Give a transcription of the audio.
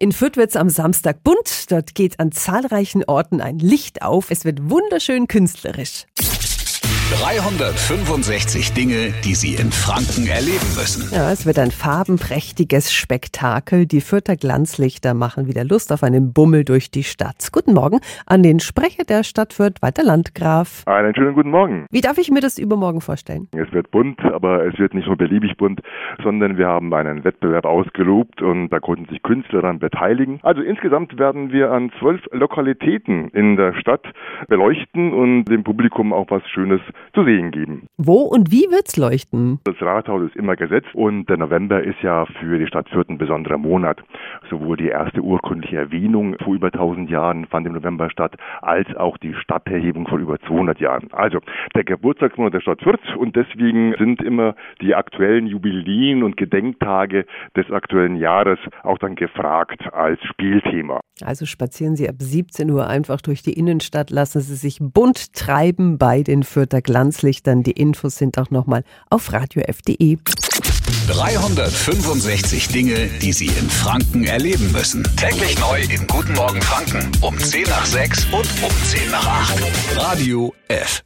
In Fürth wird's am Samstag bunt. Dort geht an zahlreichen Orten ein Licht auf. Es wird wunderschön künstlerisch. 365 Dinge, die Sie in Franken erleben müssen. Ja, es wird ein farbenprächtiges Spektakel. Die Fürther Glanzlichter machen wieder Lust auf einen Bummel durch die Stadt. Guten Morgen an den Sprecher der Stadt Fürth, Walter Landgraf. Einen schönen guten Morgen. Wie darf ich mir das übermorgen vorstellen? Es wird bunt, aber es wird nicht nur beliebig bunt, sondern wir haben einen Wettbewerb ausgelobt und da konnten sich Künstler daran beteiligen. Also insgesamt werden wir an zwölf Lokalitäten in der Stadt beleuchten und dem Publikum auch was Schönes zu sehen geben. Wo und wie wird's leuchten? Das Rathaus ist immer gesetzt und der November ist ja für die Stadt Fürth ein besonderer Monat. Sowohl die erste urkundliche Erwähnung vor über 1000 Jahren fand im November statt, als auch die Stadterhebung vor über 200 Jahren. Also der Geburtstagsmonat der Stadt Fürth und deswegen sind immer die aktuellen Jubiläen und Gedenktage des aktuellen Jahres auch dann gefragt als Spielthema. Also spazieren Sie ab 17 Uhr einfach durch die Innenstadt, lassen Sie sich bunt treiben bei den Fürther Glanzlichtern. Die Infos sind auch nochmal auf radiof.de. 365 Dinge, die Sie in Franken erleben müssen. Täglich neu in Guten Morgen Franken um 10 nach 6 und um 10 nach 8. Radio F.